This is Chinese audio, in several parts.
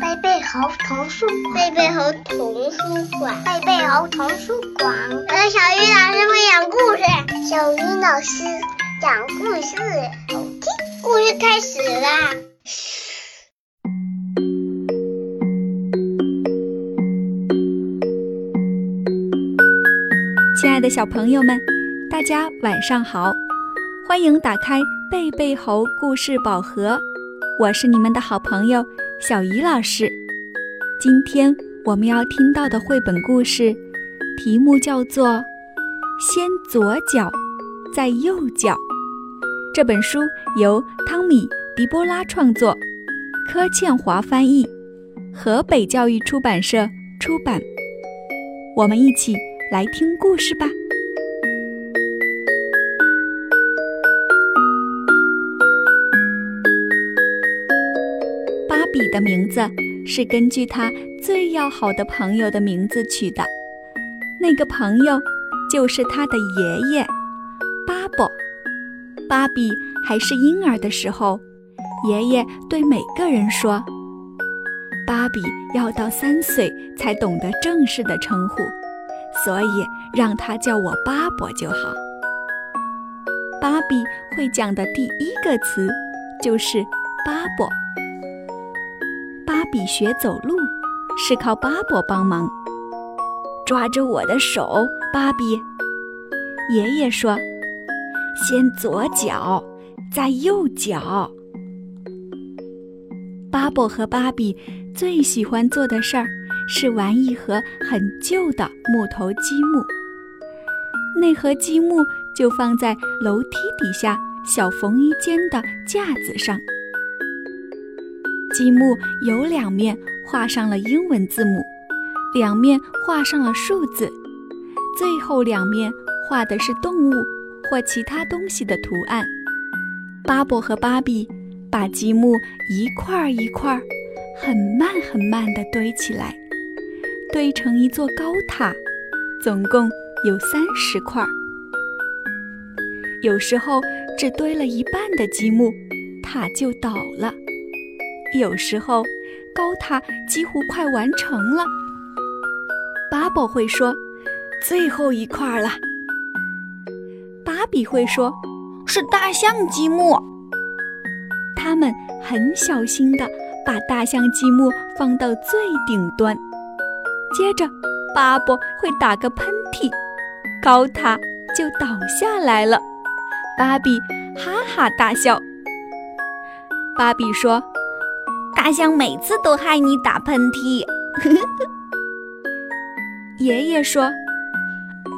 贝贝猴童书，贝贝猴童书馆，贝贝猴童书馆。有小鱼老师会讲故事，小鱼老师讲故事，好听。故事开始啦！亲爱的小朋友们，大家晚上好，欢迎打开贝贝猴故事宝盒，我是你们的好朋友小鱼老师。今天我们要听到的绘本故事，题目叫做《先左脚，再右脚》。这本书由汤米·迪波拉创作，柯倩华翻译，河北教育出版社出版。我们一起。来听故事吧。比的名字是根据他最要好的朋友的名字取的，那个朋友就是他的爷爷巴伯。芭比还是婴儿的时候，爷爷对每个人说：“芭比要到三岁才懂得正式的称呼。”所以让他叫我巴伯就好。芭比会讲的第一个词就是巴伯。比学走路是靠巴伯帮忙。抓着我的手，芭比。爷爷说：“先左脚，再右脚。”巴伯和芭比最喜欢做的事儿。是玩一盒很旧的木头积木，那盒积木就放在楼梯底下小缝衣间的架子上。积木有两面画上了英文字母，两面画上了数字，最后两面画的是动物或其他东西的图案。巴伯和芭比把积木一块儿一块儿，很慢很慢地堆起来。堆成一座高塔，总共有三十块。有时候只堆了一半的积木，塔就倒了；有时候高塔几乎快完成了。巴宝会说：“最后一块了。”芭比会说：“是大象积木。”他们很小心地把大象积木放到最顶端。接着，巴博会打个喷嚏，高塔就倒下来了。芭比哈哈大笑。芭比说：“大象每次都害你打喷嚏。”爷爷说：“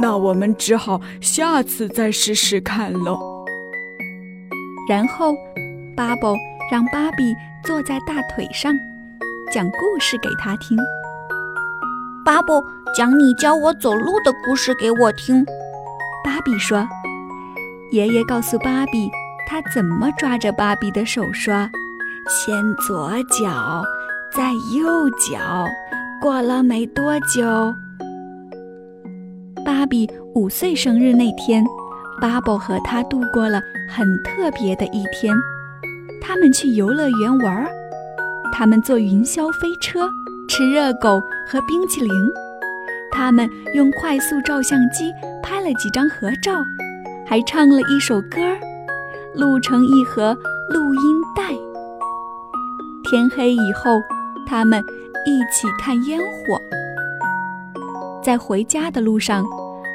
那我们只好下次再试试看喽。”然后，巴布让芭比坐在大腿上，讲故事给他听。巴布，讲你教我走路的故事给我听。芭比说：“爷爷告诉芭比，他怎么抓着芭比的手说：‘先左脚，再右脚。’过了没多久，芭比五岁生日那天，巴布和他度过了很特别的一天。他们去游乐园玩儿，他们坐云霄飞车。”吃热狗和冰淇淋，他们用快速照相机拍了几张合照，还唱了一首歌，录成一盒录音带。天黑以后，他们一起看烟火。在回家的路上，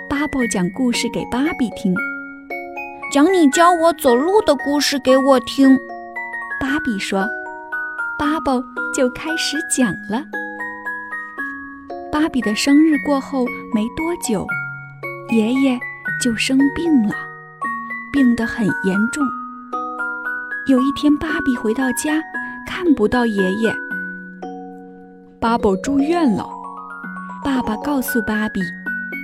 巴伯讲故事给芭比听，讲你教我走路的故事给我听。芭比说，巴伯就开始讲了。芭比的生日过后没多久，爷爷就生病了，病得很严重。有一天，芭比回到家，看不到爷爷。巴宝住院了。爸爸告诉芭比，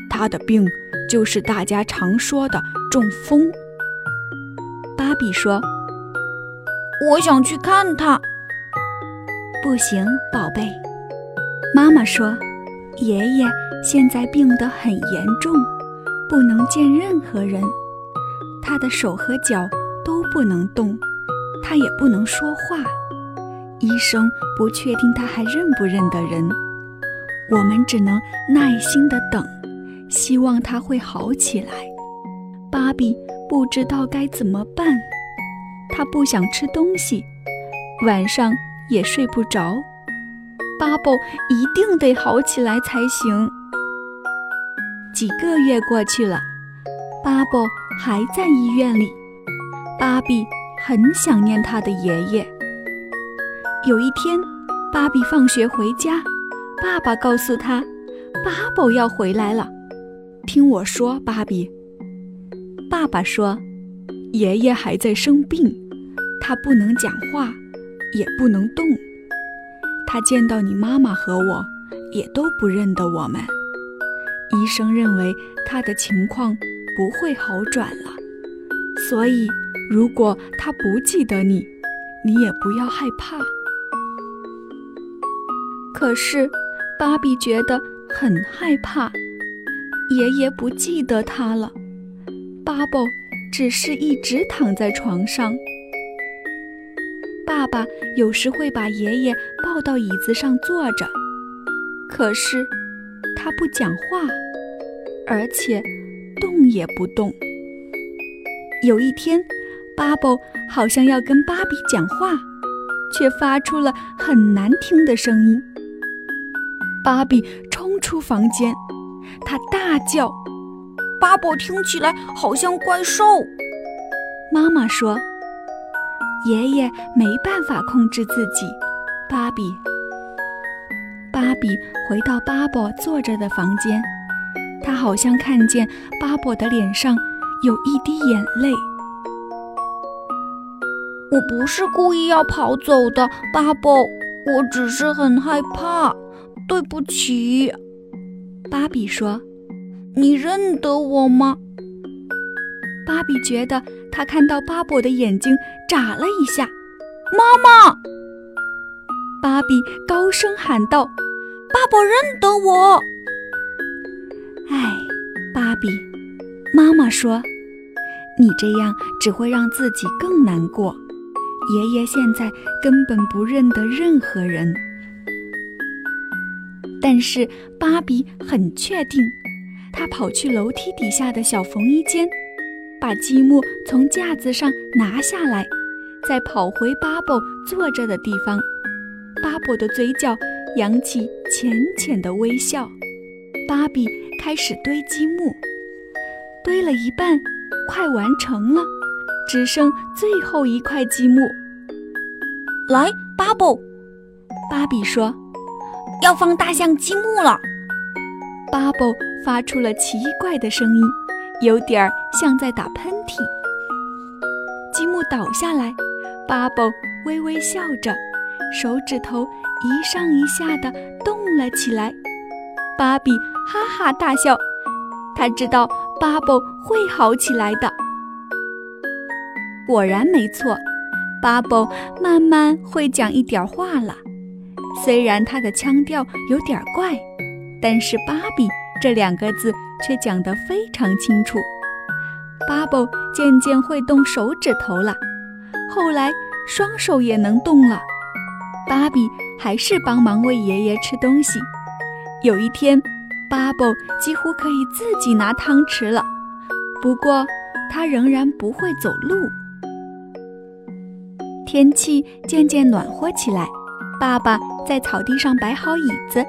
他的病就是大家常说的中风。芭比说：“我想去看他。”不行，宝贝。妈妈说。爷爷现在病得很严重，不能见任何人，他的手和脚都不能动，他也不能说话。医生不确定他还认不认得人，我们只能耐心的等，希望他会好起来。芭比不知道该怎么办，他不想吃东西，晚上也睡不着。巴布一定得好起来才行。几个月过去了，巴布还在医院里，芭比很想念他的爷爷。有一天，芭比放学回家，爸爸告诉他，巴宝要回来了。听我说，芭比。爸爸说，爷爷还在生病，他不能讲话，也不能动。他见到你妈妈和我，也都不认得我们。医生认为他的情况不会好转了，所以如果他不记得你，你也不要害怕。可是，芭比觉得很害怕，爷爷不记得他了。巴布只是一直躺在床上。爸爸有时会把爷爷抱到椅子上坐着，可是他不讲话，而且动也不动。有一天，巴布好像要跟芭比讲话，却发出了很难听的声音。芭比冲出房间，他大叫：“巴布听起来好像怪兽。”妈妈说：“爷爷没办法控制自己。”芭比，芭比回到巴布坐着的房间，他好像看见巴布的脸上有一滴眼泪。我不是故意要跑走的，巴布，我只是很害怕。对不起，芭比说：“你认得我吗？”芭比觉得她看到巴布的眼睛眨了一下。妈妈，芭比高声喊道：“巴布认得我！”哎，芭比，妈妈说：“你这样只会让自己更难过。爷爷现在根本不认得任何人。”但是芭比很确定，她跑去楼梯底下的小缝衣间，把积木从架子上拿下来，再跑回巴布坐着的地方。巴布的嘴角扬起浅浅的微笑。芭比开始堆积木，堆了一半，快完成了，只剩最后一块积木。来，巴布，芭比说。要放大象积木了，巴布发出了奇怪的声音，有点儿像在打喷嚏。积木倒下来，巴布微微笑着，手指头一上一下的动了起来。芭比哈哈大笑，他知道巴布会好起来的。果然没错，巴布慢慢会讲一点话了。虽然他的腔调有点怪，但是“芭比”这两个字却讲得非常清楚。巴布渐渐会动手指头了，后来双手也能动了。芭比还是帮忙喂爷爷吃东西。有一天，巴布几乎可以自己拿汤匙了，不过他仍然不会走路。天气渐渐暖和起来。爸爸在草地上摆好椅子，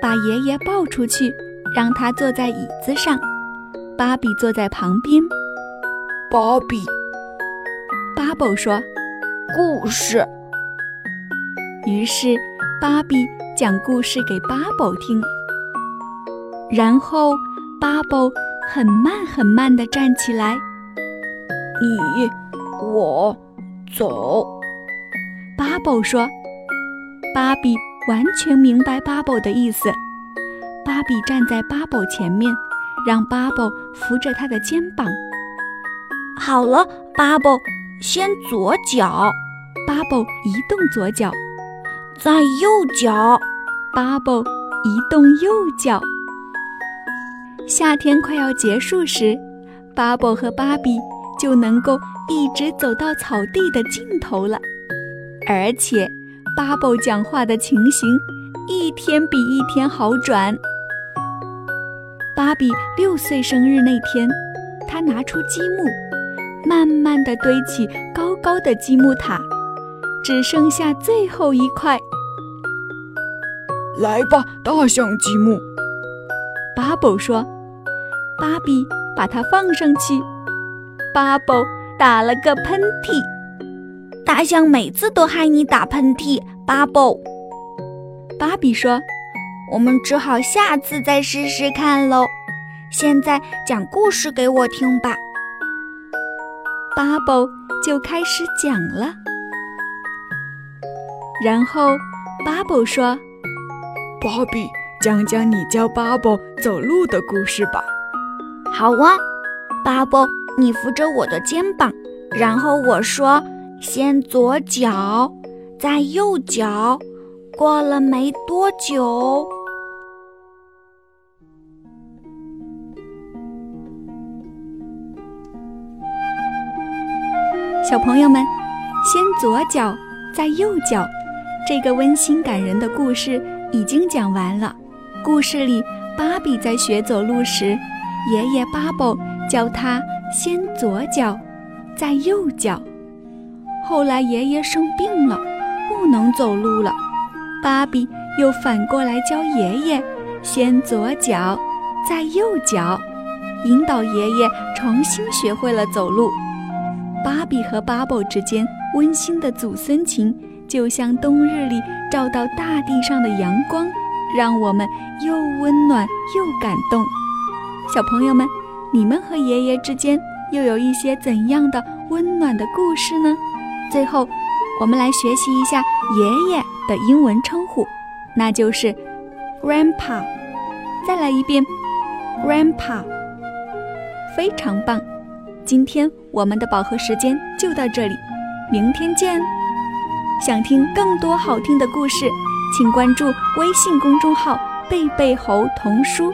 把爷爷抱出去，让他坐在椅子上。芭比坐在旁边。芭比，巴布说：“故事。”于是芭比讲故事给巴宝听。然后巴宝很慢很慢地站起来。你，我，走。巴宝说。芭比完全明白巴布的意思。芭比站在巴布前面，让巴布扶着他的肩膀。好了，巴布，先左脚。巴布移动左脚，再右脚。巴布移动右脚。夏天快要结束时，巴布和芭比就能够一直走到草地的尽头了，而且巴宝讲话的情形一天比一天好转。芭比六岁生日那天，他拿出积木，慢慢地堆起高高的积木塔，只剩下最后一块。来吧，大象积木。巴宝说：“芭比把它放上去。”巴宝打了个喷嚏。大象每次都害你打喷嚏，巴布。芭比说。我们只好下次再试试看喽。现在讲故事给我听吧。巴布就开始讲了。然后巴布说：“芭比，讲讲你教巴布走路的故事吧。”好啊，巴布，你扶着我的肩膀，然后我说：“先左脚，再右脚。”过了没多久。小朋友们，先左脚，再右脚，这个温馨感人的故事已经讲完了。故事里，芭比在学走路时，爷爷巴宝教他先左脚，再右脚。后来爷爷生病了，不能走路了，芭比又反过来教爷爷先左脚，再右脚，引导爷爷重新学会了走路。芭比和巴宝之间温馨的祖孙情，就像冬日里照到大地上的阳光，让我们又温暖又感动。小朋友们，你们和爷爷之间又有一些怎样的温暖的故事呢？最后，我们来学习一下爷爷的英文称呼，那就是 Grandpa。再来一遍，Grandpa，非常棒。今天我们的饱和时间就到这里，明天见。想听更多好听的故事，请关注微信公众号“贝贝猴童书”。